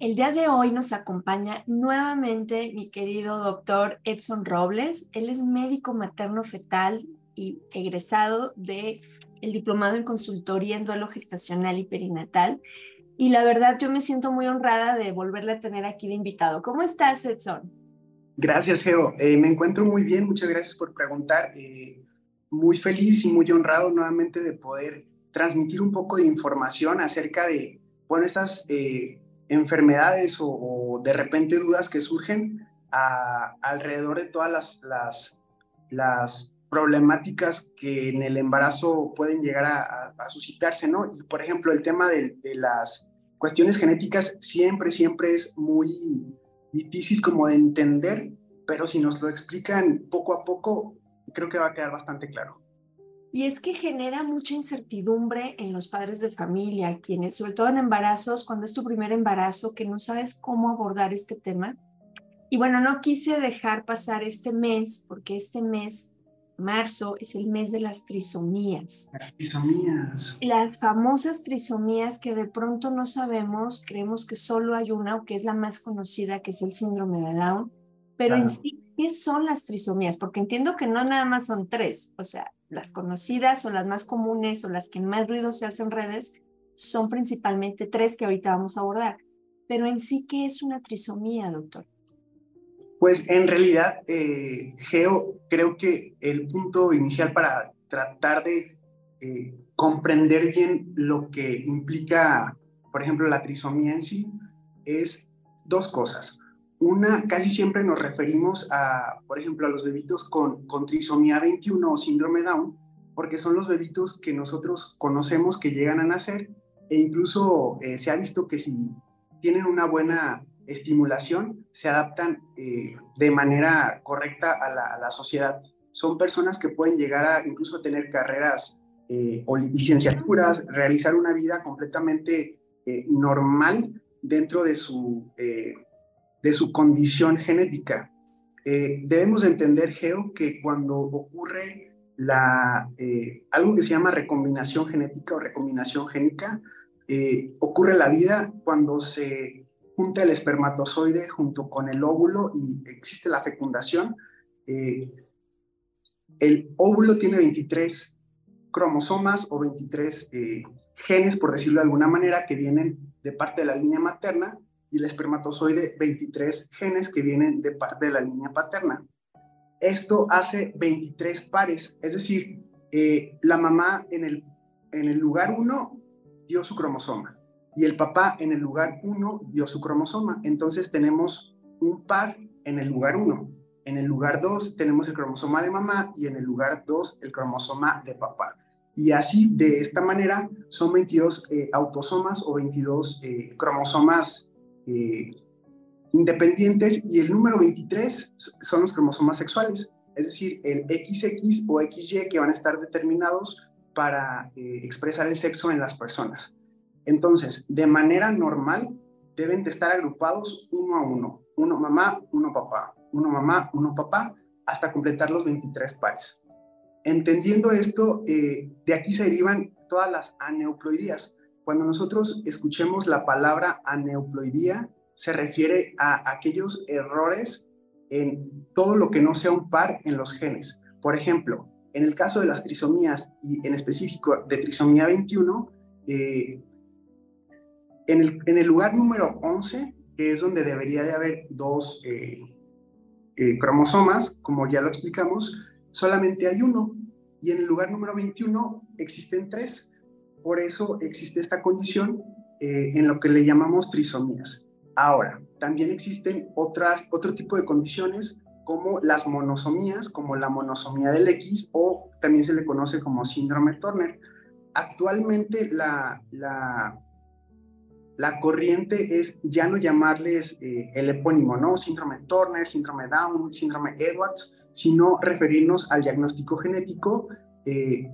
El día de hoy nos acompaña nuevamente mi querido doctor Edson Robles. Él es médico materno fetal y egresado de el diplomado en consultoría en duelo gestacional y perinatal. Y la verdad, yo me siento muy honrada de volverle a tener aquí de invitado. ¿Cómo estás, Edson? Gracias, Geo. Eh, me encuentro muy bien. Muchas gracias por preguntar. Eh, muy feliz y muy honrado nuevamente de poder transmitir un poco de información acerca de, bueno, estas eh, enfermedades o, de repente dudas que surgen alrededor de todas las, las, problemáticas que en el embarazo pueden llegar a, suscitarse, ¿no? Y por ejemplo, el tema de, de, las cuestiones genéticas siempre, siempre es muy difícil como de entender, pero si nos lo explican poco a poco, creo que va a quedar bastante claro. Y es que genera mucha incertidumbre en los padres de familia, quienes, sobre todo en embarazos, cuando es tu primer embarazo, que no sabes cómo abordar este tema. Y bueno, no quise dejar pasar este mes, porque este mes, marzo, es el mes de las trisomías. Las trisomías. Las famosas trisomías que de pronto no sabemos, creemos que solo hay una, o que es la más conocida, que es el síndrome de Down. Pero en sí, ¿qué son las trisomías? Porque entiendo que no nada más son tres, o sea, las conocidas o las más comunes o las que más ruido se hacen en redes son principalmente tres que ahorita vamos a abordar. Pero en sí, ¿qué es una trisomía, doctor? Pues en realidad, eh, Geo, creo que el punto inicial para tratar de eh, comprender bien lo que implica, por ejemplo, la trisomía en sí, es dos cosas. Una, casi siempre nos referimos a, por ejemplo, a los bebitos con, con trisomía 21 o síndrome Down, porque son los bebitos que nosotros conocemos que llegan a nacer e incluso eh, se ha visto que si tienen una buena estimulación, se adaptan eh, de manera correcta a la, a la, sociedad. Son personas que pueden llegar a incluso tener carreras eh, o licenciaturas, realizar una vida completamente normal dentro de su de su condición genética. Eh, debemos entender, Geo, que cuando ocurre la, eh, algo que se llama recombinación genética o recombinación génica, eh, ocurre la vida cuando se junta el espermatozoide junto con el óvulo y existe la fecundación. el óvulo tiene 23 cromosomas o 23 genes, por decirlo de alguna manera, que vienen de parte de la línea materna y el espermatozoide 23 genes que vienen de parte de la línea paterna. Esto hace 23 pares, es decir, eh, la mamá en el, en el lugar 1 dio su cromosoma y el papá en el lugar 1 dio su cromosoma. Entonces tenemos un par en el lugar 1. En el lugar 2 tenemos el cromosoma de mamá y en el lugar 2 el cromosoma de papá. Y así, de esta manera, son 22 eh, autosomas o 22 eh, cromosomas eh, independientes y el número 23 son los cromosomas sexuales, es decir, el XX o XY que van a estar determinados para eh, expresar el sexo en las personas. Entonces, de manera normal, deben de estar agrupados uno a uno, uno mamá, uno papá, uno mamá, uno papá, hasta completar los 23 pares. Entendiendo esto, eh, de aquí se derivan todas las aneuploidías, cuando nosotros escuchemos la palabra aneuploidía, se refiere a aquellos errores en todo lo que no sea un par en los genes. Por ejemplo, en el caso de las trisomías y en específico de trisomía 21, eh, en, el, lugar número 11, que es donde debería de haber dos eh, eh, cromosomas, como ya lo explicamos, solamente hay uno. Y en el lugar número 21 existen tres. Por eso existe esta condición eh, en lo que le llamamos trisomías. Ahora, también existen otras, otro tipo de condiciones como las monosomías, como la monosomía del X o también se le conoce como síndrome Turner. Actualmente la, la, corriente es ya no llamarles eh, el epónimo, ¿no? Síndrome Turner, síndrome Down, síndrome Edwards, sino referirnos al diagnóstico genético eh,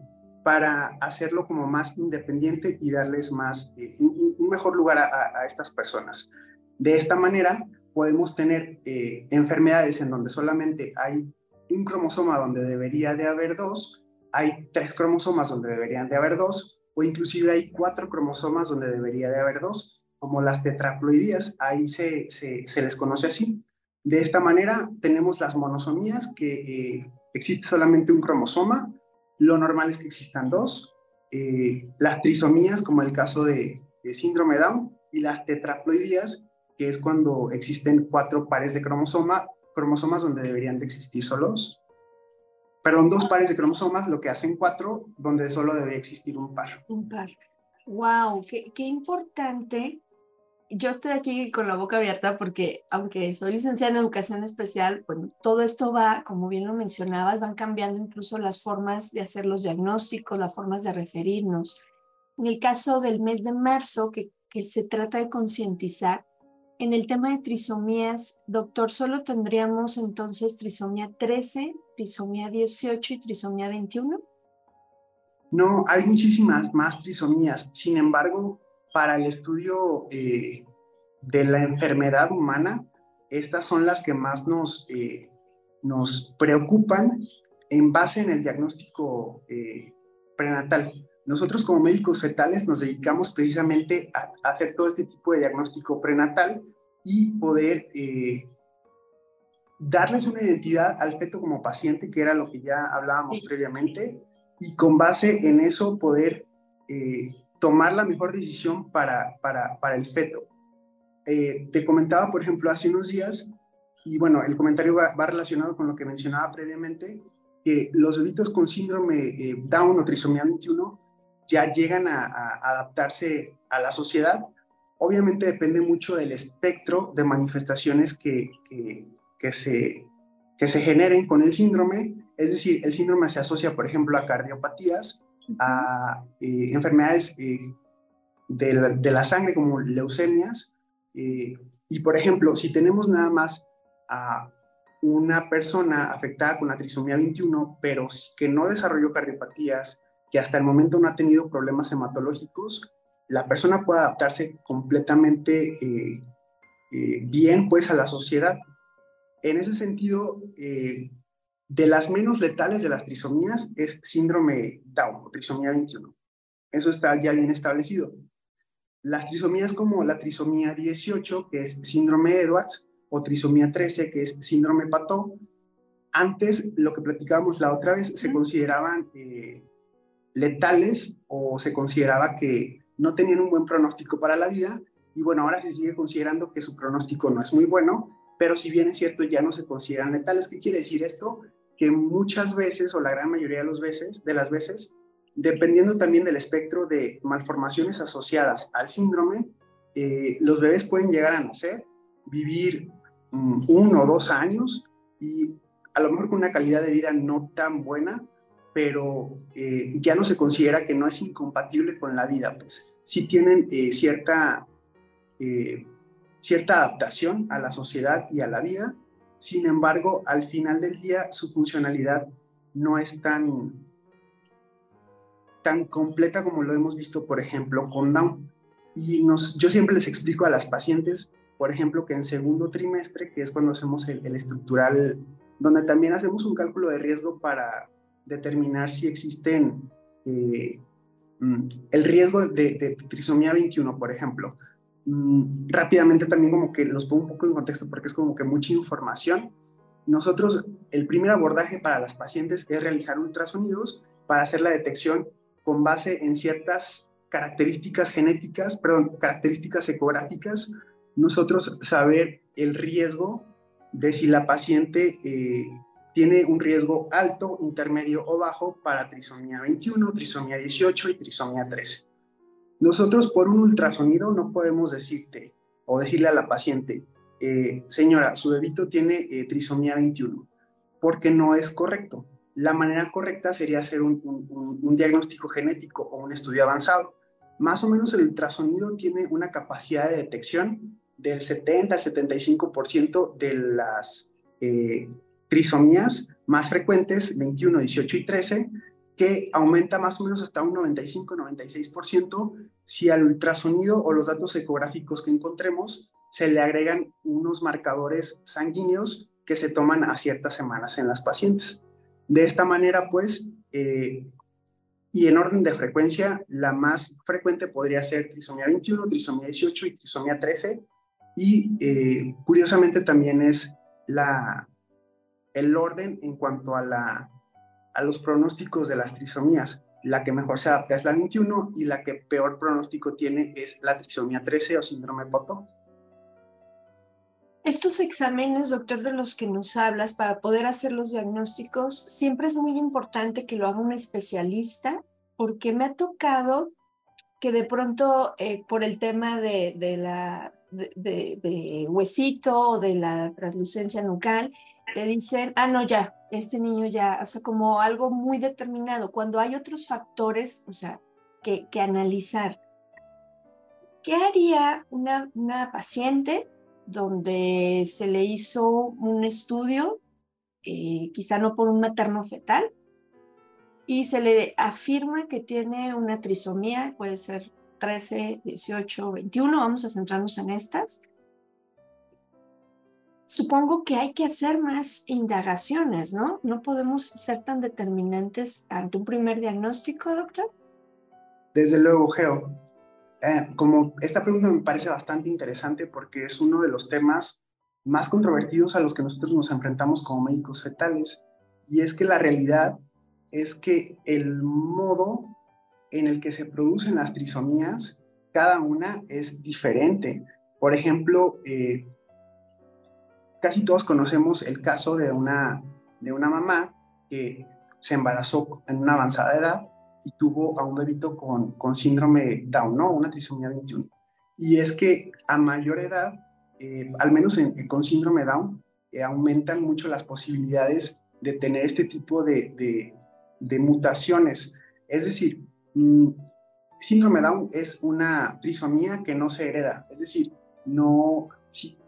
para hacerlo como más independiente y darles más, eh, un, mejor lugar a, estas personas. De esta manera podemos tener eh, enfermedades en donde solamente hay un cromosoma donde debería de haber dos, hay tres cromosomas donde deberían de haber dos, o inclusive hay cuatro cromosomas donde debería de haber dos, como las tetraploidías, ahí se, se, les conoce así. De esta manera tenemos las monosomías, que eh, existe solamente un cromosoma, lo normal es que existan dos, eh, las trisomías, como el caso de, síndrome Down, y las tetraploidías, que es cuando existen cuatro pares de cromosoma, cromosomas donde deberían de existir solo dos. Perdón, dos pares de cromosomas, lo que hacen cuatro, donde solo debería existir un par. Un par. Wow, qué, qué importante yo estoy aquí con la boca abierta porque aunque soy licenciada en educación especial, bueno, todo esto va, como bien lo mencionabas, van cambiando incluso las formas de hacer los diagnósticos, las formas de referirnos. En el caso del mes de marzo, que, que se trata de concientizar, en el tema de trisomías, doctor, solo tendríamos entonces trisomía 13, trisomía 18 y trisomía 21. No, hay muchísimas más trisomías. Sin embargo, para el estudio eh, de la enfermedad humana, estas son las que más nos, eh, nos preocupan en base en el diagnóstico eh, prenatal. Nosotros como médicos fetales nos dedicamos precisamente a, hacer todo este tipo de diagnóstico prenatal y poder darles una identidad al feto como paciente, que era lo que ya hablábamos previamente, y con base en eso poder tomar la mejor decisión para, para, para el feto. Eh, te comentaba, por ejemplo, hace unos días, y bueno, el comentario va, relacionado con lo que mencionaba previamente, que los bebitos con síndrome eh, Down o trisomía 21 ya llegan a, adaptarse a la sociedad. Obviamente depende mucho del espectro de manifestaciones que, que, se, que se generen con el síndrome. Es decir, el síndrome se asocia, por ejemplo, a cardiopatías, a eh, enfermedades eh, de, la, sangre como leucemias. Eh, y por ejemplo, si tenemos nada más a una persona afectada con la trisomía 21, pero que no desarrolló cardiopatías, que hasta el momento no ha tenido problemas hematológicos, la persona puede adaptarse completamente bien pues a la sociedad. En ese sentido, de las menos letales de las trisomías es síndrome Down o trisomía 21. Eso está ya bien establecido. Las trisomías como la trisomía 18, que es síndrome Edwards, o trisomía 13, que es síndrome Pato, antes, lo que platicábamos la otra vez, se consideraban eh, letales o se consideraba que no tenían un buen pronóstico para la vida. Y bueno, ahora se sigue considerando que su pronóstico no es muy bueno, pero si bien es cierto, ya no se consideran letales. ¿Qué quiere decir esto? Que muchas veces, o la gran mayoría de, los veces, de las veces, dependiendo también del espectro de malformaciones asociadas al síndrome, eh, los bebés pueden llegar a nacer, vivir mm, uno o dos años y a lo mejor con una calidad de vida no tan buena, pero eh, ya no se considera que no es incompatible con la vida, pues sí tienen eh, cierta, cierta adaptación a la sociedad y a la vida sin embargo, al final del día su funcionalidad no es tan, tan completa como lo hemos visto, por ejemplo, con Down. Y nos, yo siempre les explico a las pacientes, por ejemplo, que en segundo trimestre, que es cuando hacemos el, estructural, donde también hacemos un cálculo de riesgo para determinar si existen eh, mm, el riesgo de, de, trisomía 21, por ejemplo. Mm, rápidamente también como que los pongo un poco en contexto porque es como que mucha información. Nosotros, el primer abordaje para las pacientes es realizar ultrasonidos para hacer la detección con base en ciertas características genéticas, perdón, características ecográficas, nosotros saber el riesgo de si la paciente eh, tiene un riesgo alto, intermedio o bajo para trisomía 21, trisomía 18 y trisomía 13. Nosotros por un ultrasonido no podemos decirte o decirle a la paciente, eh, señora, su bebito tiene eh, trisomía 21, porque no es correcto. La manera correcta sería hacer un, diagnóstico genético o un estudio avanzado. Más o menos el ultrasonido tiene una capacidad de detección del 70 al 75% de las eh, trisomías más frecuentes, 21, 18 y 13, que aumenta más o menos hasta un 95-96% si al ultrasonido o los datos ecográficos que encontremos se le agregan unos marcadores sanguíneos que se toman a ciertas semanas en las pacientes. De esta manera, pues, eh, y en orden de frecuencia, la más frecuente podría ser trisomía 21, trisomía 18 y trisomía 13. Y eh, curiosamente también es la, el orden en cuanto a, la, a los pronósticos de las trisomías. La que mejor se adapta es la 21 y la que peor pronóstico tiene es la trisomía 13 o síndrome Poto. Estos exámenes, doctor, de los que nos hablas para poder hacer los diagnósticos, siempre es muy importante que lo haga un especialista, porque me ha tocado que de pronto eh, por el tema de, de la de, huesito o de la translucencia nucal, te dicen, ah, no, ya, este niño ya, o sea, como algo muy determinado, cuando hay otros factores, o sea, que, que analizar. ¿Qué haría una, una paciente donde se le hizo un estudio, eh, quizá no por un materno fetal, y se le afirma que tiene una trisomía, puede ser 13, 18, 21, vamos a centrarnos en estas. Supongo que hay que hacer más indagaciones, ¿no? No podemos ser tan determinantes ante un primer diagnóstico, doctor. Desde luego, Geo. Eh, como esta pregunta me parece bastante interesante porque es uno de los temas más controvertidos a los que nosotros nos enfrentamos como médicos fetales. Y es que la realidad es que el modo en el que se producen las trisomías, cada una es diferente. Por ejemplo, eh, casi todos conocemos el caso de una, de una mamá que se embarazó en una avanzada edad y tuvo a un bebito con, con síndrome Down, ¿no? Una trisomía 21. Y es que a mayor edad, eh, al menos con síndrome Down, eh, aumentan mucho las posibilidades de tener este tipo de, de, de mutaciones. Es decir, mmm, síndrome Down es una trisomía que no se hereda. Es decir, no, si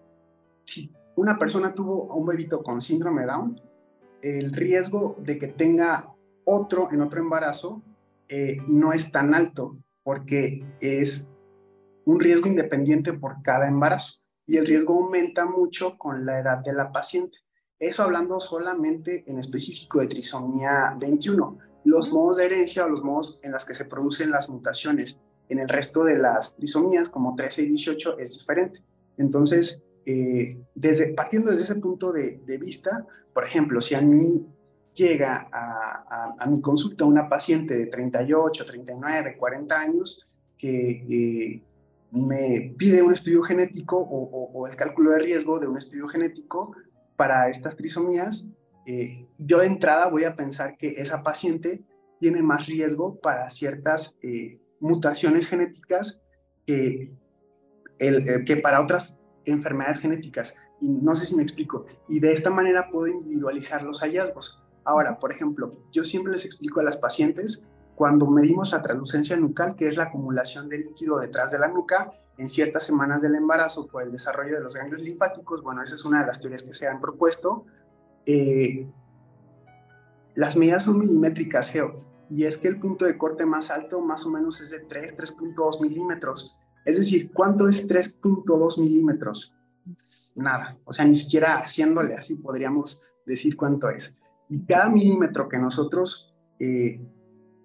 una persona tuvo a un bebito con síndrome Down, el riesgo de que tenga otro en otro embarazo eh, no es tan alto porque es un riesgo independiente por cada embarazo y el riesgo aumenta mucho con la edad de la paciente. Eso hablando solamente en específico de trisomía 21. Los modos de herencia o los modos en los que se producen las mutaciones en el resto de las trisomías, como 13 y 18, es diferente. Entonces, eh, desde, partiendo desde ese punto de, de, vista, por ejemplo, si a mí llega a, mi consulta una paciente de 38, 39, 40 años que eh, me pide un estudio genético o, el cálculo de riesgo de un estudio genético para estas trisomías, eh, yo de entrada voy a pensar que esa paciente tiene más riesgo para ciertas eh, mutaciones genéticas que, el, que para otras enfermedades genéticas. Y no sé si me explico. Y de esta manera puedo individualizar los hallazgos. Ahora, por ejemplo, yo siempre les explico a las pacientes cuando medimos la translucencia nucal, que es la acumulación de líquido detrás de la nuca en ciertas semanas del embarazo por el desarrollo de los ganglios linfáticos, bueno, esa es una de las teorías que se han propuesto. Eh, las medidas son milimétricas, Geo, y es que el punto de corte más alto más o menos es de 3, 3.2 milímetros. Es decir, ¿cuánto es 3.2 milímetros? Nada, o sea, ni siquiera haciéndole así podríamos decir cuánto es. Y cada milímetro que nosotros eh,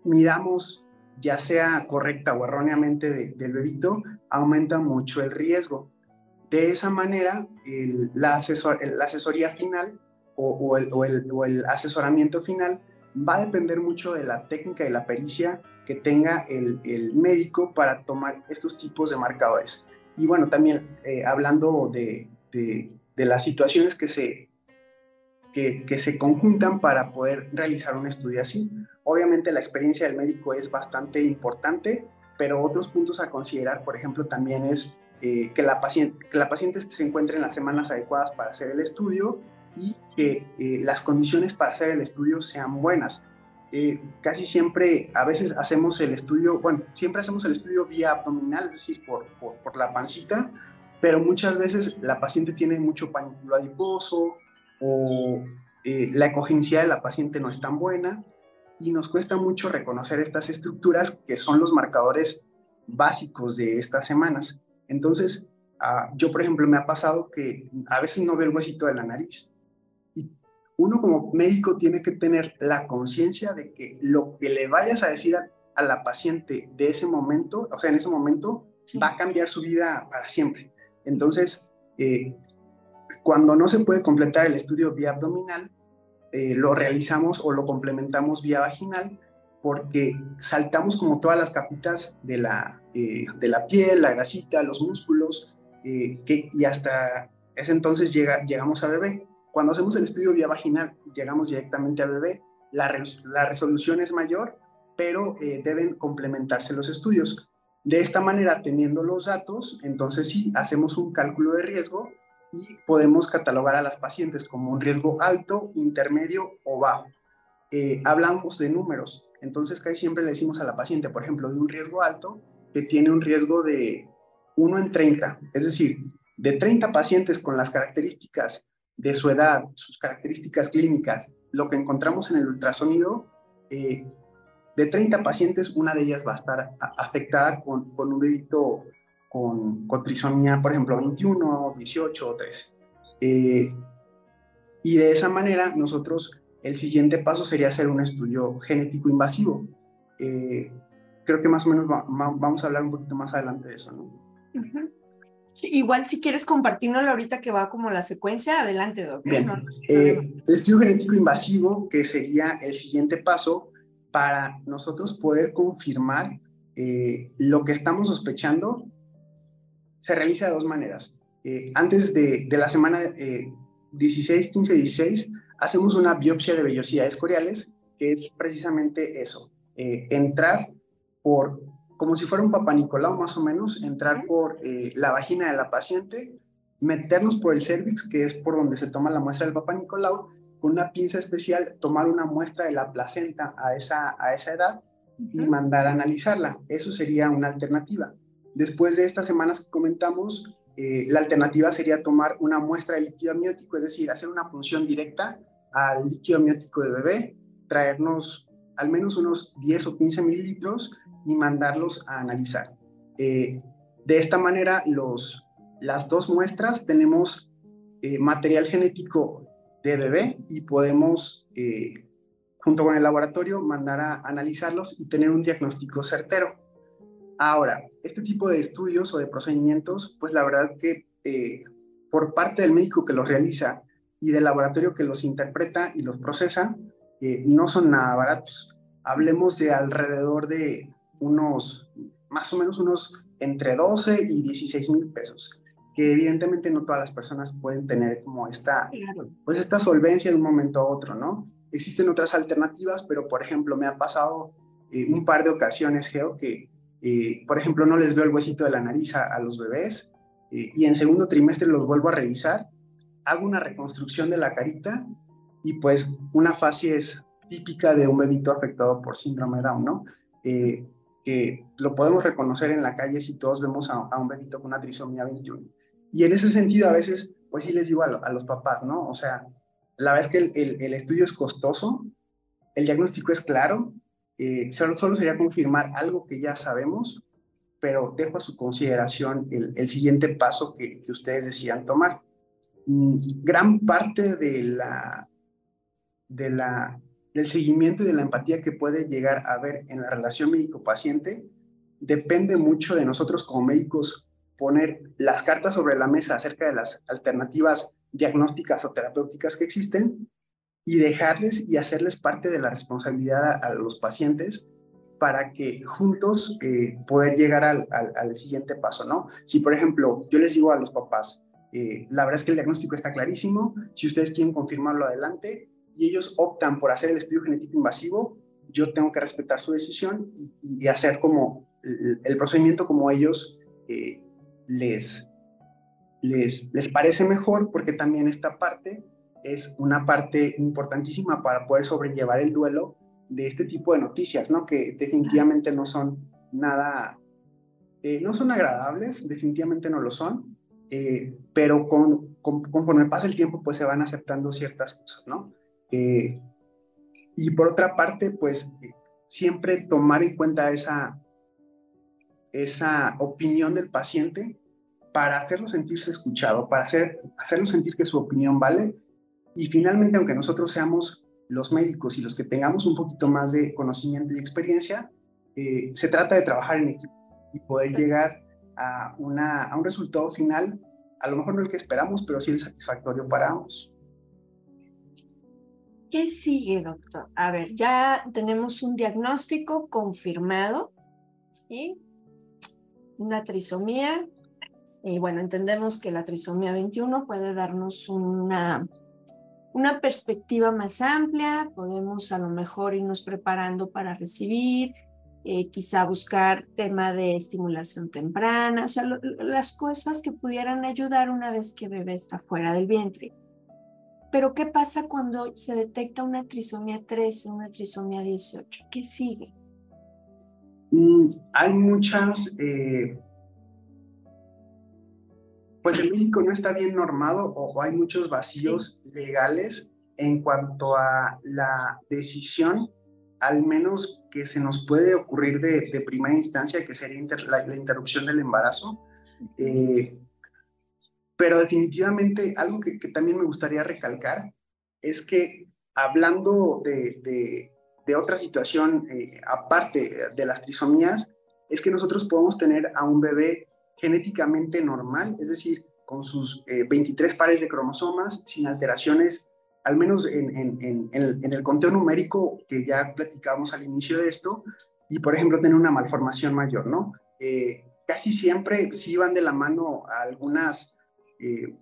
midamos, ya sea correcta o erróneamente del bebito, aumenta mucho el riesgo. De esa manera, la, la, asesoría final el, el, o, el, asesoramiento final va a depender mucho de la técnica y la pericia que tenga el, médico para tomar estos tipos de marcadores. Y bueno, también eh, hablando de, de, de, las situaciones que se, que, se conjuntan para poder realizar un estudio así. Obviamente la experiencia del médico es bastante importante, pero otros puntos a considerar, por ejemplo, también es eh, que, la paciente, que la paciente se encuentre en las semanas adecuadas para hacer el estudio y que eh, las condiciones para hacer el estudio sean buenas. Eh, casi siempre, a veces hacemos el estudio, bueno, siempre hacemos el estudio vía abdominal, es decir, por, por, por la pancita, pero muchas veces la paciente tiene mucho panículo adiposo o, eh, la ecogenicidad de la paciente no es tan buena y nos cuesta mucho reconocer estas estructuras que son los marcadores básicos de estas semanas. Entonces, ah, yo, por ejemplo, me ha pasado que a veces no veo el huesito de la nariz. Uno como médico tiene que tener la conciencia de que lo que le vayas a decir a, la paciente de ese momento, o sea, en ese momento, va a cambiar su vida para siempre. Entonces, eh, cuando no se puede completar el estudio vía abdominal, eh, lo realizamos o lo complementamos vía vaginal porque saltamos como todas las capitas de la, eh, de la piel, la grasita, los músculos, que, y hasta ese entonces llega, llegamos a bebé. Cuando hacemos el estudio vía vaginal, llegamos directamente a bebé. La, la resolución es mayor, pero deben complementarse los estudios. De esta manera, teniendo los datos, entonces sí, hacemos un cálculo de riesgo y podemos catalogar a las pacientes como un riesgo alto, intermedio o bajo. Eh, hablamos de números, entonces casi siempre le decimos a la paciente, por ejemplo, de un riesgo alto, que tiene un riesgo de 1 en 30, es decir, de 30 pacientes con las características de su edad, sus características clínicas, lo que encontramos en el ultrasonido, eh, de 30 pacientes, una de ellas va a estar afectada con, con un bebito con, trisomía, por ejemplo, 21, 18 o 13. Eh, y de esa manera, nosotros, el siguiente paso sería hacer un estudio genético invasivo. Eh, creo que más o menos vamos a hablar un poquito más adelante de eso, ¿no? Igual si quieres compartirnoslo ahorita que va como la secuencia, adelante, doctor. Bien. Eh, el estudio genético invasivo, que sería el siguiente paso para nosotros poder confirmar lo que estamos sospechando se realiza de dos maneras. Eh, antes de, la semana 16, 15, 16, hacemos una biopsia de vellosidades coriales, que es precisamente eso, eh, entrar por, como si fuera un papanicolau más o menos, entrar por eh, la vagina de la paciente, meternos por el cervix, que es por donde se toma la muestra del papanicolau, con una pinza especial, tomar una muestra de la placenta a esa, a esa edad y mandar a analizarla. Eso sería una alternativa. Después de estas semanas que comentamos, eh, la alternativa sería tomar una muestra de líquido amniótico, es decir, hacer una punción directa al líquido amniótico de bebé, traernos al menos unos 10 o 15 mililitros y mandarlos a analizar. Eh, de esta manera, los, las dos muestras tenemos eh, material genético de bebé y podemos, junto con el laboratorio, mandar a analizarlos y tener un diagnóstico certero. Ahora, este tipo de estudios o de procedimientos, pues la verdad que eh, por parte del médico que los realiza y del laboratorio que los interpreta y los procesa, eh, no son nada baratos. Hablemos de alrededor de unos, más o menos unos entre 12 y 16 mil pesos, que evidentemente no todas las personas pueden tener como esta, pues esta solvencia de un momento a otro, ¿no? Existen otras alternativas, pero por ejemplo me ha pasado eh, un par de ocasiones, Geo, que eh, por ejemplo, no les veo el huesito de la nariz a, los bebés eh, y en segundo trimestre los vuelvo a revisar, hago una reconstrucción de la carita y pues una fase es típica de un bebito afectado por síndrome Down, ¿no? Eh, que lo podemos reconocer en la calle si todos vemos a, un bebito con una trisomía 21. Y en ese sentido, a veces, pues sí les digo a, los papás, ¿no? O sea, la verdad es que el, el estudio es costoso, el diagnóstico es claro, eh, solo, sería confirmar algo que ya sabemos, pero dejo a su consideración el, siguiente paso que, ustedes decían tomar. Mm, gran parte de la, de la, del seguimiento y de la empatía que puede llegar a haber en la relación médico-paciente depende mucho de nosotros como médicos poner las cartas sobre la mesa acerca de las alternativas diagnósticas o terapéuticas que existen y dejarles y hacerles parte de la responsabilidad a, los pacientes para que juntos eh, poder llegar al, siguiente paso, ¿no? Si, por ejemplo, yo les digo a los papás, eh, la verdad es que el diagnóstico está clarísimo, si ustedes quieren confirmarlo adelante y ellos optan por hacer el estudio genético invasivo, yo tengo que respetar su decisión y, hacer como el, procedimiento como ellos eh, les, les, les parece mejor, porque también esta parte es una parte importantísima para poder sobrellevar el duelo de este tipo de noticias, ¿no? Que definitivamente no son nada, eh, no son agradables, definitivamente no lo son, eh, pero con, conforme pasa el tiempo, pues se van aceptando ciertas cosas, ¿no? Eh, y por otra parte, pues siempre tomar en cuenta esa, esa opinión del paciente para hacerlo sentirse escuchado, para hacer, hacerlo sentir que su opinión vale. Y finalmente, aunque nosotros seamos los médicos y los que tengamos un poquito más de conocimiento y experiencia, eh, se trata de trabajar en equipo y poder llegar a, una, a un resultado final, a lo mejor no el que esperamos, pero sí el satisfactorio para ambos. ¿Qué sigue, doctor? A ver, ya tenemos un diagnóstico confirmado, ¿sí? Una trisomía. Y bueno, entendemos que la trisomía 21 puede darnos una, una perspectiva más amplia, podemos a lo mejor irnos preparando para recibir, eh, quizá buscar tema de estimulación temprana, o sea, las cosas que pudieran ayudar una vez que bebé está fuera del vientre. Pero ¿qué pasa cuando se detecta una trisomía 13, una trisomía 18? ¿Qué sigue? Mm, hay muchas, eh, pues el médico no está bien normado o, hay muchos vacíos legales en cuanto a la decisión al menos que se nos puede ocurrir de, primera instancia, que sería la, interrupción del embarazo. Eh, pero definitivamente algo que, también me gustaría recalcar es que hablando de, otra situación eh, aparte de las trisomías, es que nosotros podemos tener a un bebé genéticamente normal, es decir, con sus 23 eh, pares de cromosomas, sin alteraciones al menos en, el, conteo numérico que ya platicábamos al inicio de esto, y por ejemplo tener una malformación mayor, ¿no? Eh, casi siempre sí van de la mano algunas, eh,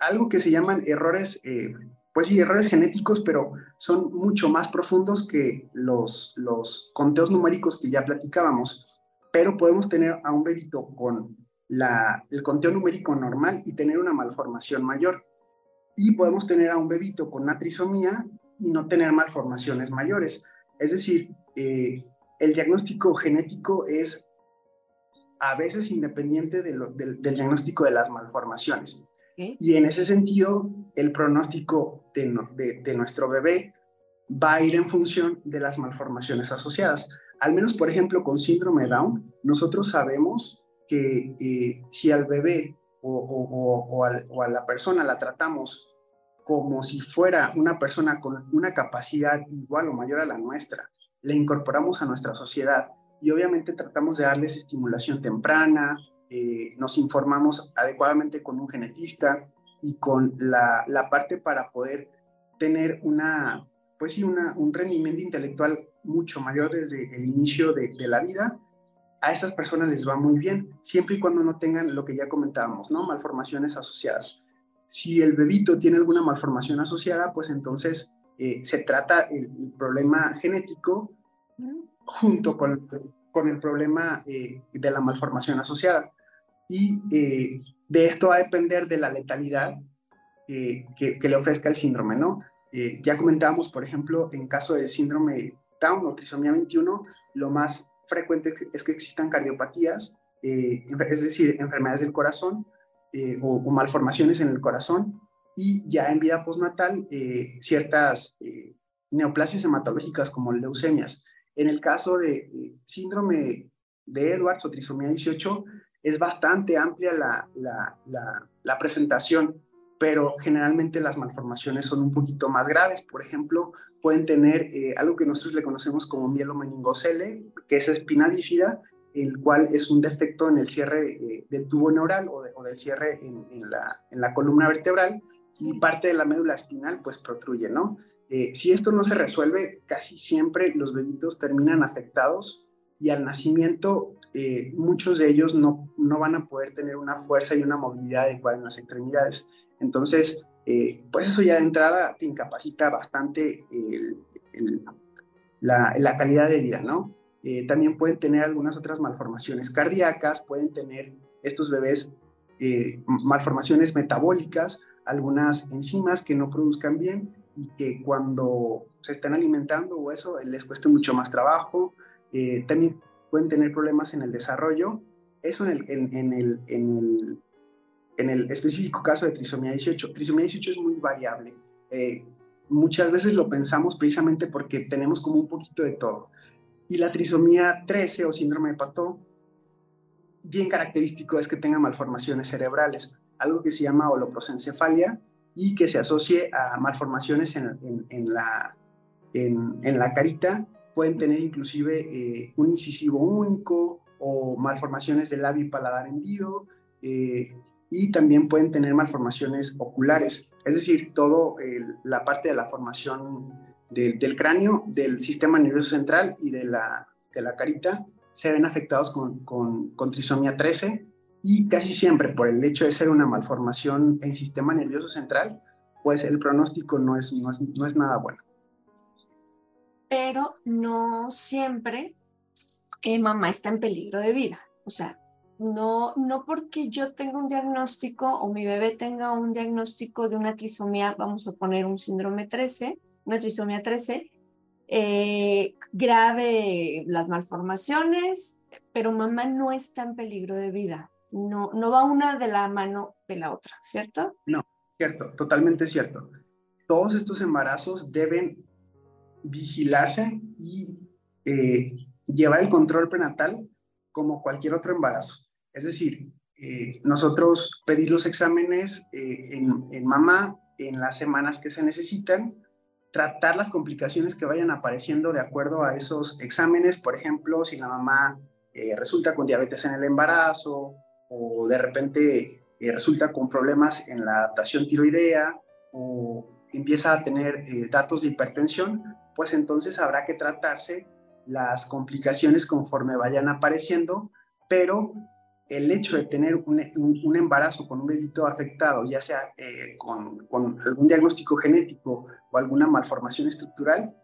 algo que se llaman errores, eh, pues sí, errores genéticos, pero son mucho más profundos que los, los conteos numéricos que ya platicábamos. Pero podemos tener a un bebito con el conteo numérico normal y tener una malformación mayor y podemos tener a un bebito con una trisomía y no tener malformaciones mayores. Es decir, eh, el diagnóstico genético es a veces independiente del, diagnóstico de las malformaciones. Y en ese sentido, el pronóstico de, de, nuestro bebé va a ir en función de las malformaciones asociadas. Al menos, por ejemplo, con síndrome Down, nosotros sabemos que eh, si al bebé o, a la persona la tratamos como si fuera una persona con una capacidad igual o mayor a la nuestra, le incorporamos a nuestra sociedad y obviamente tratamos de darles estimulación temprana, eh, nos informamos adecuadamente con un genetista y con la, parte para poder tener una, pues sí, un rendimiento intelectual mucho mayor desde el inicio de, de la vida, a estas personas les va muy bien, siempre y cuando no tengan lo que ya comentábamos, ¿no? Malformaciones asociadas. Si el bebito tiene alguna malformación asociada, pues entonces eh, se trata el, problema genético junto con, con el problema eh, de la malformación asociada. Y eh, de esto va a depender de la letalidad que, que, le ofrezca el síndrome, ¿no? ya comentábamos, por ejemplo, en caso del síndrome Down o trisomía 21, lo más frecuente es que existan cardiopatías, eh, es decir, enfermedades del corazón eh, o, malformaciones en el corazón, y ya en vida postnatal eh, ciertas neoplasias hematológicas como leucemias. En el caso de síndrome de Edwards o trisomía 18, es bastante amplia la, la, la, la presentación pero generalmente las malformaciones son un poquito más graves. Por ejemplo, pueden tener eh, algo que nosotros le conocemos como mielomeningocele, que es espina bífida, el cual es un defecto en el cierre eh, del tubo neural o, del cierre en, la, en, la, columna vertebral y parte de la médula espinal pues protruye, ¿no? Eh, si esto no se resuelve, casi siempre los bebitos terminan afectados y al nacimiento muchos de ellos no, no van a poder tener una fuerza y una movilidad adecuada en las extremidades. Entonces, eh, pues eso ya de entrada te incapacita bastante la, calidad de vida, ¿no? Eh, también pueden tener algunas otras malformaciones cardíacas, pueden tener estos bebés eh, malformaciones metabólicas, algunas enzimas que no produzcan bien y que cuando se están alimentando o eso les cueste mucho más trabajo. también pueden tener problemas en el desarrollo. Eso en el, en el en el específico caso de trisomía 18, trisomía 18 es muy variable. eh, muchas veces lo pensamos precisamente porque tenemos como un poquito de todo. Y la trisomía 13 o síndrome de Pato, bien característico es que tenga malformaciones cerebrales, algo que se llama holoprosencefalia y que se asocie a malformaciones en, en, la, en, la carita. Pueden tener inclusive eh, un incisivo único o malformaciones del labio y paladar hendido, eh, y también pueden tener malformaciones oculares, es decir, todo la parte de la formación del cráneo, del sistema nervioso central y de la, de la carita se ven afectados con, con, trisomía 13 y casi siempre por el hecho de ser una malformación en sistema nervioso central, pues el pronóstico no es, no es, no es nada bueno. Pero no siempre eh, mamá está en peligro de vida. O sea, no, no porque yo tenga un diagnóstico o mi bebé tenga un diagnóstico de una trisomía, vamos a poner un síndrome 13, una trisomía 13, eh, grave las malformaciones, pero mamá no está en peligro de vida. No, no va una de la mano de la otra, ¿cierto? No, cierto, totalmente cierto. Todos estos embarazos deben vigilarse y eh, llevar el control prenatal como cualquier otro embarazo. Es decir, eh, nosotros pedir los exámenes eh, en, mamá en las semanas que se necesitan, tratar las complicaciones que vayan apareciendo de acuerdo a esos exámenes, por ejemplo, si la mamá resulta con diabetes en el embarazo o de repente resulta con problemas en la adaptación tiroidea o empieza a tener datos de hipertensión, pues entonces habrá que tratarse las complicaciones conforme vayan apareciendo, pero el hecho de tener un, embarazo con un bebito afectado, ya sea eh, con, algún diagnóstico genético o alguna malformación estructural,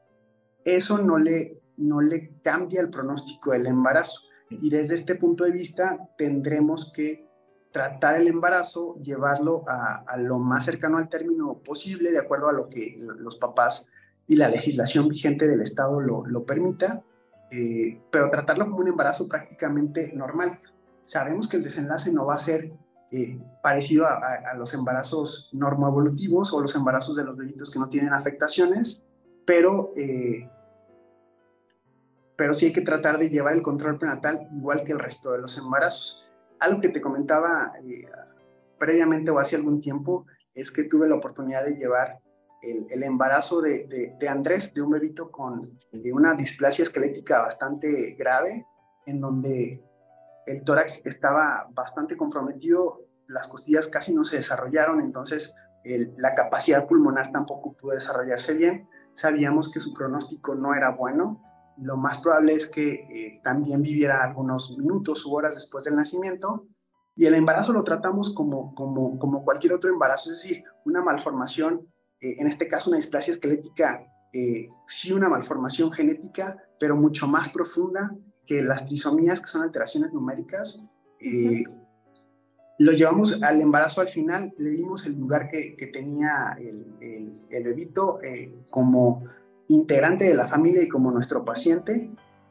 eso no le, no le cambia el pronóstico del embarazo. Y desde este punto de vista tendremos que tratar el embarazo, llevarlo a, lo más cercano al término posible, de acuerdo a lo que los papás y la legislación vigente del Estado lo, lo permita, eh, pero tratarlo como un embarazo prácticamente normal. Sabemos que el desenlace no va a ser eh, parecido a, los embarazos normoevolutivos o los embarazos de los bebitos que no tienen afectaciones, pero, eh, pero sí hay que tratar de llevar el control prenatal igual que el resto de los embarazos. Algo que te comentaba eh, previamente o hace algún tiempo es que tuve la oportunidad de llevar el, embarazo de, de, Andrés, de un bebito con una displasia esquelética bastante grave, en donde el tórax estaba bastante comprometido, las costillas casi no se desarrollaron, entonces la capacidad pulmonar tampoco pudo desarrollarse bien. Sabíamos que su pronóstico no era bueno. Lo más probable es que eh, también viviera algunos minutos u horas después del nacimiento. Y el embarazo lo tratamos como, como, como cualquier otro embarazo, es decir, una malformación, eh, en este caso una displasia esquelética, eh, sí una malformación genética, pero mucho más profunda que las trisomías, que son alteraciones numéricas, eh, lo llevamos al embarazo al final, le dimos el lugar que, que tenía el, el, bebito eh, como integrante de la familia y como nuestro paciente.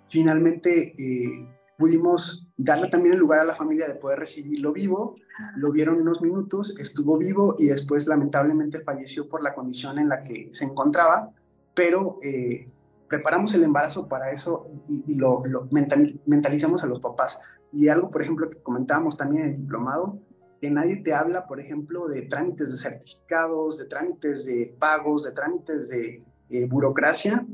Finalmente eh, pudimos darle también el lugar a la familia de poder recibirlo vivo. Lo vieron unos minutos, estuvo vivo y después lamentablemente falleció por la condición en la que se encontraba, pero preparamos el embarazo para eso y, lo, mentalizamos a los papás. Y algo, por ejemplo, que comentábamos también en el diplomado, que nadie te habla, por ejemplo, de trámites de certificados, de trámites de pagos, de trámites de eh, burocracia.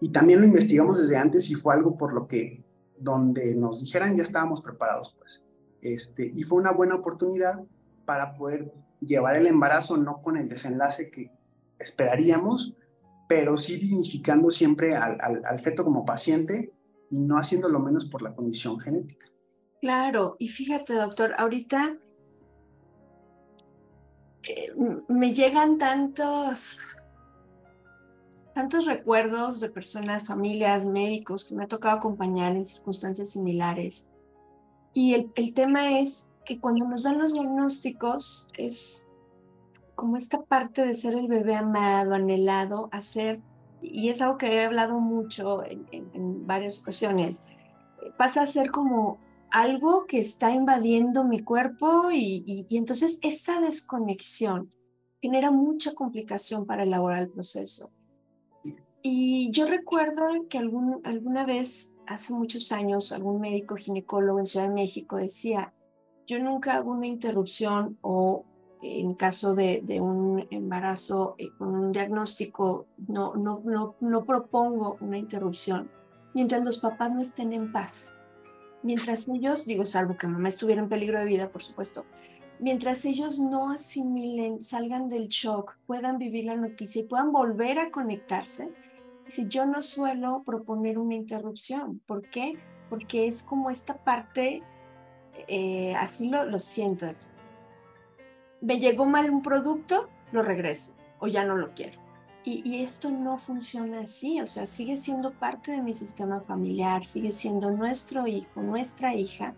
Y también lo investigamos desde antes y fue algo por lo que donde nos dijeran ya estábamos preparados, pues. Este, y fue una buena oportunidad para poder llevar el embarazo no con el desenlace que esperaríamos, pero sí dignificando siempre al, feto como paciente y no haciéndolo menos por la condición genética. Claro, y fíjate, doctor, ahorita eh, me llegan tantos, tantos recuerdos de personas, familias, médicos que me ha tocado acompañar en circunstancias similares. Y el, el tema es que cuando nos dan los diagnósticos es como esta parte de ser el bebé amado, anhelado, hacer, y es algo que he hablado mucho en, varias ocasiones, pasa a ser como algo que está invadiendo mi cuerpo y, entonces esa desconexión genera mucha complicación para elaborar el proceso. Y yo recuerdo que algún, alguna vez, hace muchos años, algún médico ginecólogo en Ciudad de México decía, yo nunca hago una interrupción o en caso de, de un embarazo eh, con un diagnóstico, no, no, no, no propongo una interrupción mientras los papás no estén en paz. Mientras ellos, digo, salvo que mamá estuviera en peligro de vida, por supuesto, mientras ellos no asimilen, salgan del shock, puedan vivir la noticia y puedan volver a conectarse, si yo no suelo proponer una interrupción. ¿Por qué? Porque es como esta parte, eh, así lo, lo siento. Me llegó mal un producto, lo regreso o ya no lo quiero. Y, y, esto no funciona así, o sea, sigue siendo parte de mi sistema familiar, sigue siendo nuestro hijo, nuestra hija.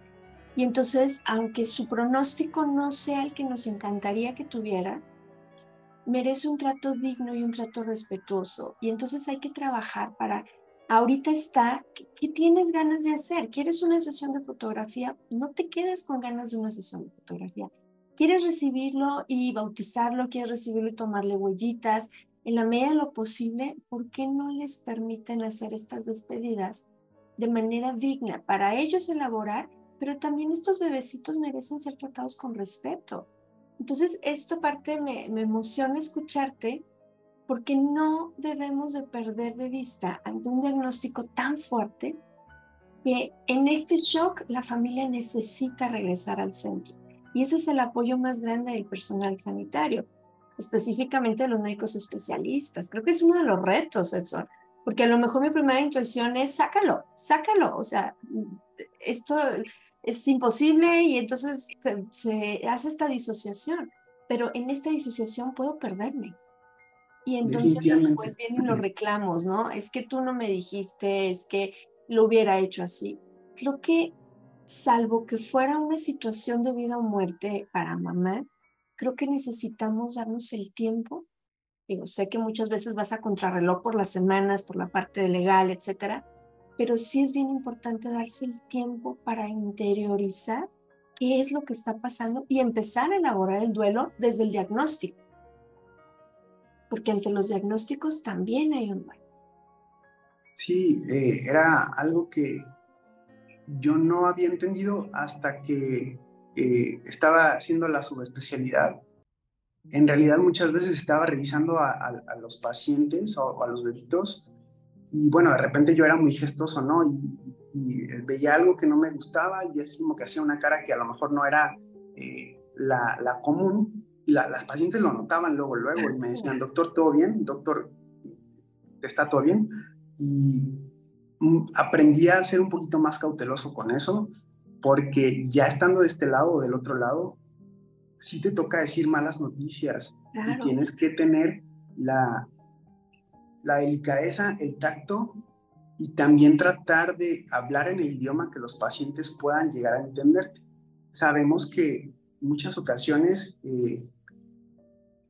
Y entonces, aunque su pronóstico no sea el que nos encantaría que tuviera, merece un trato digno y un trato respetuoso. Y entonces hay que trabajar para, ahorita está, ¿qué, tienes ganas de hacer? ¿Quieres una sesión de fotografía? No te quedes con ganas de una sesión de fotografía. ¿Quieres recibirlo y bautizarlo? ¿Quieres recibirlo y tomarle huellitas? En la medida de lo posible, ¿por qué no les permiten hacer estas despedidas de manera digna para ellos elaborar? Pero también estos bebecitos merecen ser tratados con respeto entonces, esto parte me, me emociona escucharte porque no debemos de perder de vista ante un diagnóstico tan fuerte que en este shock la familia necesita regresar al centro. Y ese es el apoyo más grande del personal sanitario, específicamente de los médicos especialistas. Creo que es uno de los retos, Edson, porque a lo mejor mi primera intuición es sácalo, sácalo. O sea, esto es imposible y entonces se, hace esta disociación, pero en esta disociación puedo perderme. Y entonces después vienen los reclamos, ¿no? Es que tú no me dijiste, es que lo hubiera hecho así. Creo que salvo que fuera una situación de vida o muerte para mamá, creo que necesitamos darnos el tiempo. Digo, sé que muchas veces vas a contrarreloj por las semanas, por la parte legal, etcétera, pero sí es bien importante darse el tiempo para interiorizar qué es lo que está pasando y empezar a elaborar el duelo desde el diagnóstico. Porque entre los diagnósticos también hay un duelo. Sí, eh, era algo que yo no había entendido hasta que eh, estaba haciendo la subespecialidad. En realidad muchas veces estaba revisando a, los pacientes o, a los bebitos y bueno, de repente yo era muy gestoso, ¿no? Y, veía algo que no me gustaba y es como que hacía una cara que a lo mejor no era eh, la, la, común. Y las pacientes lo notaban luego, luego y me decían, doctor, ¿todo bien? Doctor, ¿está todo bien? Y mm, aprendí a ser un poquito más cauteloso con eso, porque ya estando de este lado o del otro lado, sí te toca decir malas noticias y tienes que tener la, la delicadeza, el tacto y también tratar de hablar en el idioma que los pacientes puedan llegar a entender. Sabemos que muchas ocasiones eh,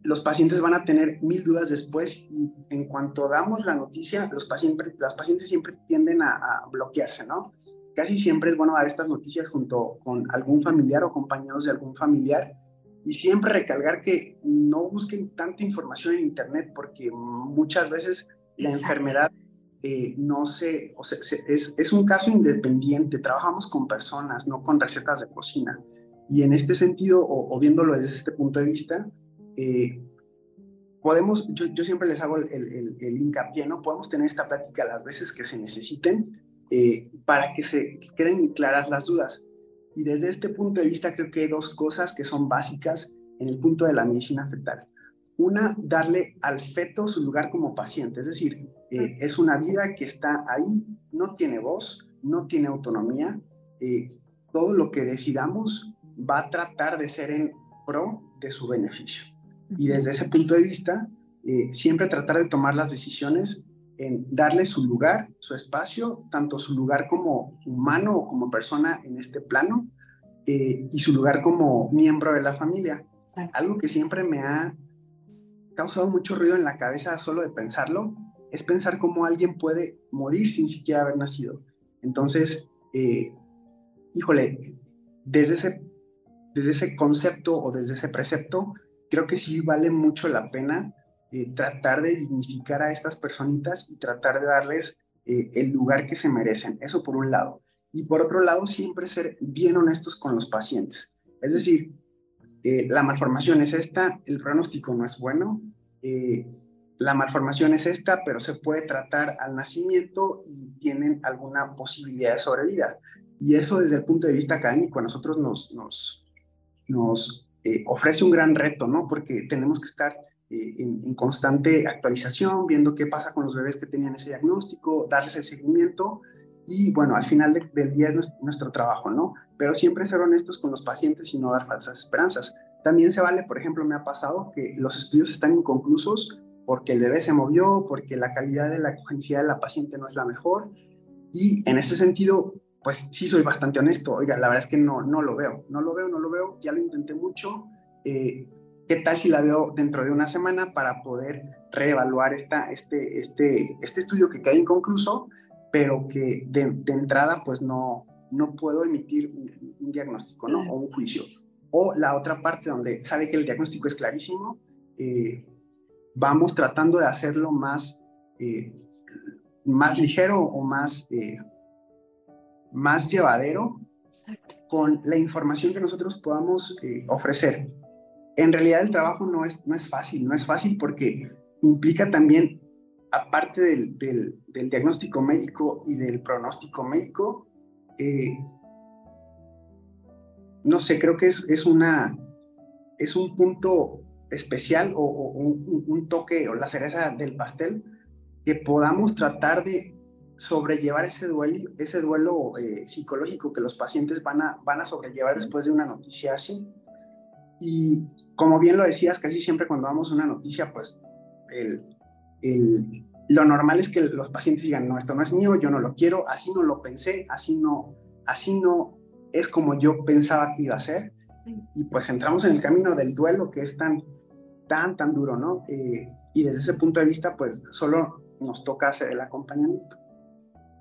los pacientes van a tener mil dudas después y en cuanto damos la noticia, los pacientes, las pacientes siempre tienden a, bloquearse, ¿no? Casi siempre es bueno dar estas noticias junto con algún familiar o compañeros de algún familiar y siempre recalcar que no busquen tanta información en Internet porque muchas veces la enfermedad eh, no se, o sea, es, es, un caso independiente, trabajamos con personas, no con recetas de cocina. Y en este sentido, o, viéndolo desde este punto de vista, eh, podemos, yo, yo, siempre les hago el, el, el, hincapié, ¿no? Podemos tener esta plática las veces que se necesiten eh, para que se queden claras las dudas. Y desde este punto de vista creo que hay dos cosas que son básicas en el punto de la medicina fetal. Una, darle al feto su lugar como paciente, es decir, eh, es una vida que está ahí, no tiene voz, no tiene autonomía, eh, todo lo que decidamos va a tratar de ser en pro de su beneficio. Y desde ese punto de vista, eh, siempre tratar de tomar las decisiones en darle su lugar, su espacio, tanto su lugar como humano o como persona en este plano eh, y su lugar como miembro de la familia. Algo que siempre me ha causado mucho ruido en la cabeza solo de pensarlo es pensar cómo alguien puede morir sin siquiera haber nacido. Entonces, eh, híjole, desde ese, desde ese concepto o desde ese precepto, creo que sí vale mucho la pena eh, tratar de dignificar a estas personitas y tratar de darles eh, el lugar que se merecen. Eso por un lado. Y por otro lado, siempre ser bien honestos con los pacientes. Es decir, eh, la malformación es esta, el pronóstico no es bueno, la malformación es esta, pero se puede tratar al nacimiento y tienen alguna posibilidad de sobrevida. Y eso desde el punto de vista académico a nosotros nos, nos, nos ofrece un gran reto, ¿no? Porque tenemos que estar eh, en, constante actualización, viendo qué pasa con los bebés que tenían ese diagnóstico, darles el seguimiento y bueno, al final del día es nuestro, trabajo, ¿no? Pero siempre ser honestos con los pacientes y no dar falsas esperanzas. También se vale, por ejemplo, me ha pasado que los estudios están inconclusos porque el bebé se movió, porque la calidad de la cogencia de la paciente no es la mejor. Y en ese sentido, pues sí soy bastante honesto. Oiga, la verdad es que no, no lo veo, no lo veo, no lo veo, ya lo intenté mucho. Eh, ¿Qué tal si la veo dentro de una semana para poder reevaluar esta, este, este, este estudio que queda inconcluso, pero que de, entrada pues no, no puedo emitir un, diagnóstico, ¿no? O un juicio. O la otra parte donde sabe que el diagnóstico es clarísimo, eh, vamos tratando de hacerlo más, eh, más ligero o más más llevadero con la información que nosotros podamos eh, ofrecer. En realidad el trabajo no es, no es fácil, no es fácil porque implica también, aparte del, diagnóstico médico y del pronóstico médico, eh, no sé, creo que es, es, una, es un punto especial o, un, un, toque o la cereza del pastel que podamos tratar de sobrellevar ese duelo, ese duelo eh, psicológico que los pacientes van a, van a sobrellevar después de una noticia así. Y como bien lo decías, casi siempre cuando damos una noticia, pues el, el, lo normal es que los pacientes digan, no, esto no es mío, yo no lo quiero, así no lo pensé, así no, así no es como yo pensaba que iba a ser. Y pues entramos en el camino del duelo que es tan, tan, tan duro, ¿no? Eh, y desde ese punto de vista, pues solo nos toca hacer el acompañamiento.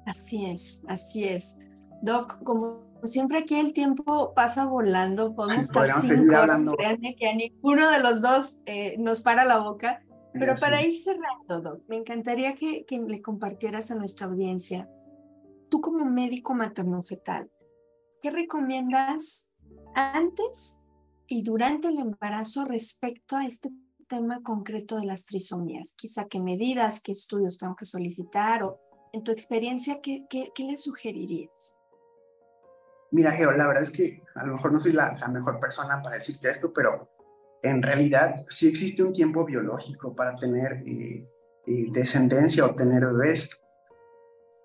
Así es, así es. Doc, como siempre aquí el tiempo pasa volando, podemos estar cinco horas, créanme que a ninguno de los dos eh, nos para la boca, pero para ir cerrando, Doc, me encantaría que, que le compartieras a nuestra audiencia, tú como médico materno-fetal, ¿qué recomiendas antes y durante el embarazo respecto a este tema concreto de las trisomías? Quizá qué medidas, qué estudios tengo que solicitar o en tu experiencia, ¿qué, qué, qué le sugerirías? Mira, Geo, la verdad es que a lo mejor no soy la, mejor persona para decirte esto, pero en realidad sí existe un tiempo biológico para tener eh, eh, descendencia o tener bebés.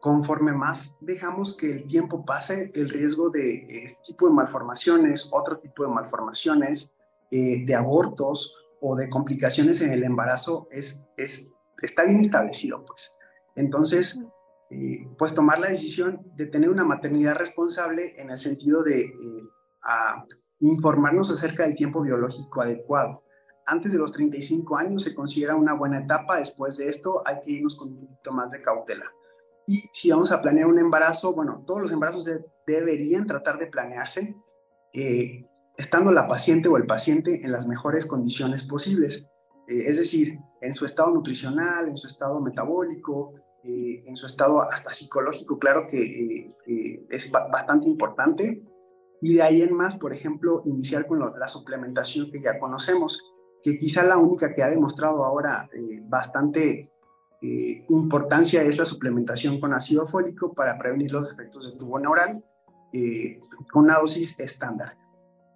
Conforme más dejamos que el tiempo pase, el riesgo de este tipo de malformaciones, otro tipo de malformaciones, eh, de abortos o de complicaciones en el embarazo es, es, está bien establecido, pues. Entonces, eh, pues tomar la decisión de tener una maternidad responsable en el sentido de eh, informarnos acerca del tiempo biológico adecuado. Antes de los 35 años se considera una buena etapa, después de esto hay que irnos con un poquito más de cautela. Y si vamos a planear un embarazo, bueno, todos los embarazos deberían tratar de planearse eh, estando la paciente o el paciente en las mejores condiciones posibles. es decir, en su estado nutricional, en su estado metabólico, eh, en su estado hasta psicológico, claro que eh, eh, es bastante importante. Y de ahí en más, por ejemplo, iniciar con la suplementación que ya conocemos, que quizá la única que ha demostrado ahora bastante importancia es la suplementación con ácido fólico para prevenir los efectos de tubo neural con una dosis estándar.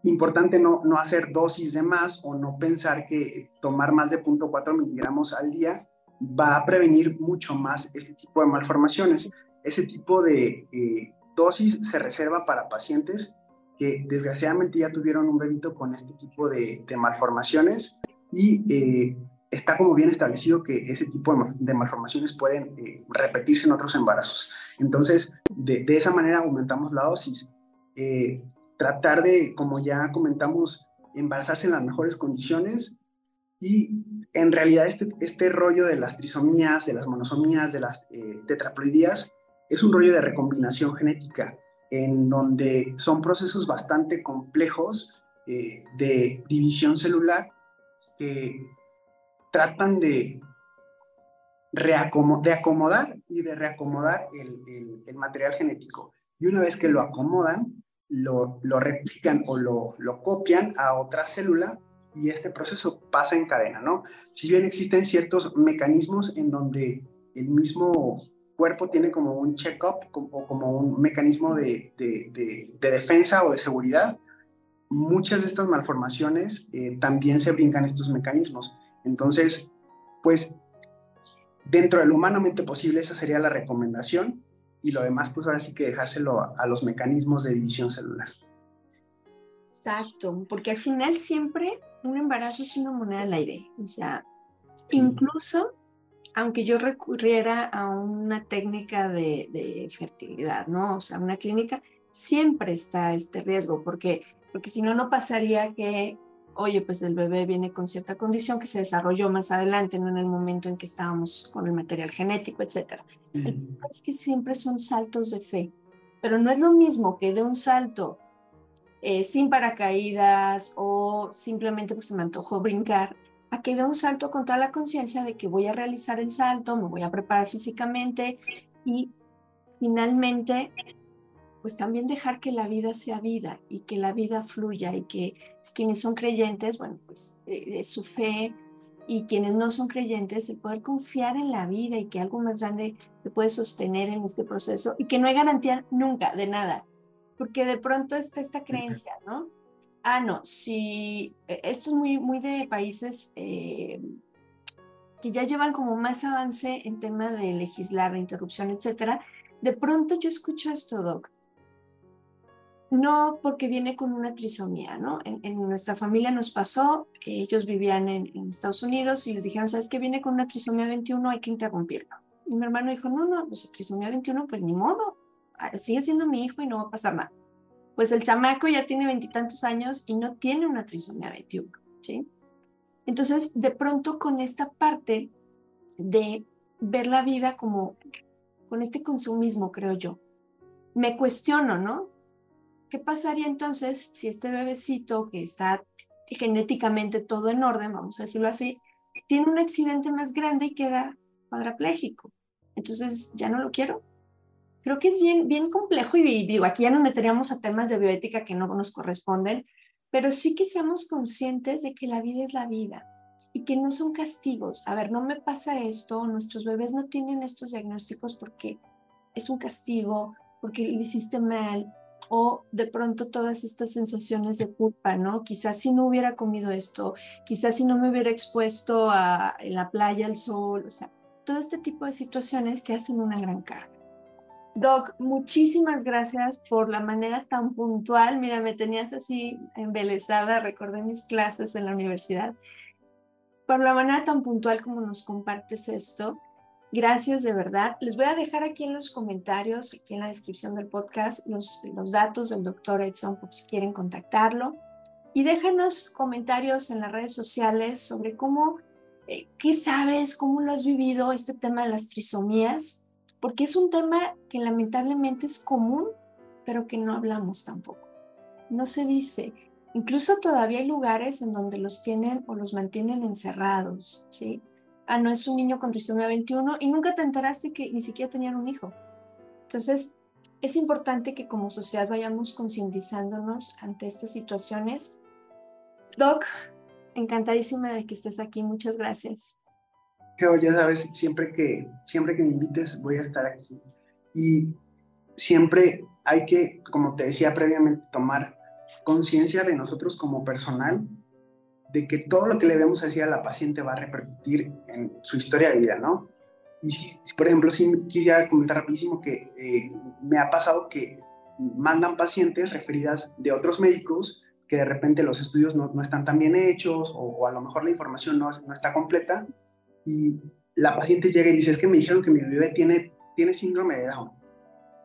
Importante no, no hacer dosis de más o no pensar que tomar más de 0.4 miligramos al día va a prevenir mucho más este tipo de malformaciones. Ese tipo de eh, dosis se reserva para pacientes que desgraciadamente ya tuvieron un bebito con este tipo de, malformaciones y eh, está como bien establecido que ese tipo de, malformaciones pueden eh, repetirse en otros embarazos. Entonces, de, de, esa manera aumentamos la dosis. tratar de, como ya comentamos, embarazarse en las mejores condiciones y en realidad este, este rollo de las trisomías, de las monosomías, de las eh, tetraploidías, es un rollo de recombinación genética, en donde son procesos bastante complejos eh, de división celular que tratan de, de acomodar y de reacomodar el, material genético. Y una vez que lo acomodan, lo, replican o lo, copian a otra célula y este proceso pasa en cadena, ¿no? Si bien existen ciertos mecanismos en donde el mismo cuerpo tiene como un check-up o como un mecanismo de, de, de, defensa o de seguridad, muchas de estas malformaciones eh, también se brincan estos mecanismos. Entonces, pues dentro de lo humanamente posible, esa sería la recomendación y lo demás, pues ahora sí que dejárselo a, los mecanismos de división celular. Exacto, porque al final siempre un embarazo es una moneda al aire. O sea, incluso aunque yo recurriera a una técnica de, de, fertilidad, ¿no? O sea, una clínica, siempre está este riesgo, porque, porque si no, no pasaría que oye, pues el bebé viene con cierta condición que se desarrolló más adelante, no en el momento en que estábamos con el material genético, etc. Es que siempre son saltos de fe, pero no es lo mismo que de un salto eh, sin paracaídas o simplemente porque se me antojó brincar, a que de un salto con toda la conciencia de que voy a realizar el salto, me voy a preparar físicamente y finalmente pues también dejar que la vida sea vida y que la vida fluya y que quienes son creyentes, bueno, pues eh, su fe y quienes no son creyentes, el poder confiar en la vida y que algo más grande te puede sostener en este proceso y que no hay garantía nunca de nada, porque de pronto está esta creencia, ¿no? Ah, no, si e, esto es muy, muy de países eh, que ya llevan como más avance en tema de legislar, interrupción, etcétera, de pronto yo escucho esto, Doc no porque viene con una trisomía, ¿no? En, nuestra familia nos pasó, ellos vivían en, Estados Unidos y les dijeron, ¿sabes qué? Viene con una trisomía 21, hay que interrumpirlo. Y mi hermano dijo, no, no, pues trisomía 21, pues ni modo, sigue siendo mi hijo y no va a pasar nada. Pues el chamaco ya tiene veintitantos años y no tiene una trisomía 21, ¿sí? Entonces, de pronto con esta parte de ver la vida como con este consumismo, creo yo, me cuestiono, ¿no? ¿Qué pasaría entonces si este bebecito que está genéticamente todo en orden, vamos a decirlo así, tiene un accidente más grande y queda cuadraplégico? Entonces, ¿ya no lo quiero? Creo que es bien, bien complejo y digo, aquí ya nos meteríamos a temas de bioética que no nos corresponden, pero sí que seamos conscientes de que la vida es la vida y que no son castigos. A ver, no me pasa esto, nuestros bebés no tienen estos diagnósticos porque es un castigo, porque lo hiciste mal, o de pronto todas estas sensaciones de culpa, ¿no? Quizás si no hubiera comido esto, quizás si no me hubiera expuesto a, en la playa al sol, o sea, todo este tipo de situaciones que hacen una gran carga. Doc, muchísimas gracias por la manera tan puntual. Mira, me tenías así embelesada, recordé mis clases en la universidad. Por la manera tan puntual como nos compartes esto, Gracias de verdad. Les voy a dejar aquí en los comentarios, aquí en la descripción del podcast, los, los datos del doctor Edson por si quieren contactarlo. Y déjanos comentarios en las redes sociales sobre cómo, eh, qué sabes, cómo lo has vivido este tema de las trisomías, porque es un tema que lamentablemente es común, pero que no hablamos tampoco. No se dice. Incluso todavía hay lugares en donde los tienen o los mantienen encerrados, ¿sí? ah, no es un niño con trisomía 21 y nunca te enteraste que ni siquiera tenían un hijo. Entonces, es importante que como sociedad vayamos concientizándonos ante estas situaciones. Doc, encantadísima de que estés aquí. Muchas gracias. Ya sabes, siempre que, siempre que me invites voy a estar aquí. Y siempre hay que, como te decía previamente, tomar conciencia de nosotros como personal de que todo lo que le vemos así a la paciente va a repercutir en su historia de vida, ¿no? Y si, por ejemplo, si quisiera comentar rapidísimo que eh, me ha pasado que mandan pacientes referidas de otros médicos que de repente los estudios no, no están tan bien hechos o, a lo mejor la información no, no, está completa y la paciente llega y dice, es que me dijeron que mi bebé tiene, tiene síndrome de Down.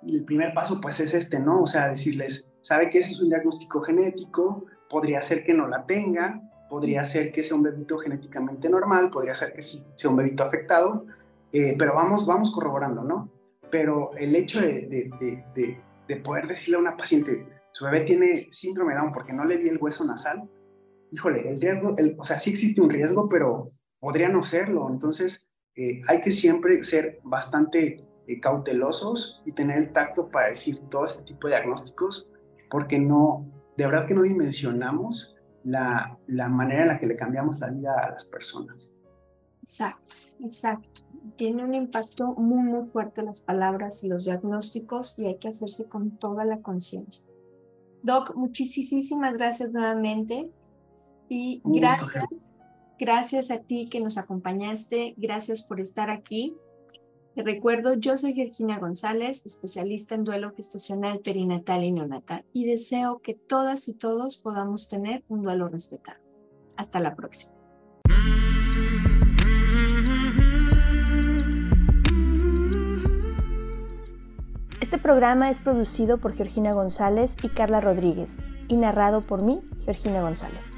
Y el primer paso pues es este, ¿no? O sea, decirles, sabe que ese es un diagnóstico genético, podría ser que no la tenga, podría ser que sea un bebito genéticamente normal, podría ser que sea un bebito afectado, eh, pero vamos, vamos corroborando, ¿no? Pero el hecho de, de, de, poder decirle a una paciente, su bebé tiene síndrome Down porque no le vi el hueso nasal, híjole, el riesgo, el, o sea, sí existe un riesgo, pero podría no serlo. Entonces, eh, hay que siempre ser bastante eh, cautelosos y tener el tacto para decir todo este tipo de diagnósticos, porque no, de verdad que no dimensionamos la, la manera en la que le cambiamos la vida a las personas. Exacto, exacto. Tiene un impacto muy, muy fuerte las palabras y los diagnósticos y hay que hacerse con toda la conciencia. Doc, muchísimas gracias nuevamente y gracias, gracias a ti que nos acompañaste, gracias por estar aquí. Te recuerdo, yo soy Virginia González, especialista en duelo gestacional, perinatal y neonatal, y deseo que todas y todos podamos tener un duelo respetado. Hasta la próxima. Este programa es producido por Georgina González y Carla Rodríguez y narrado por mí, Georgina González.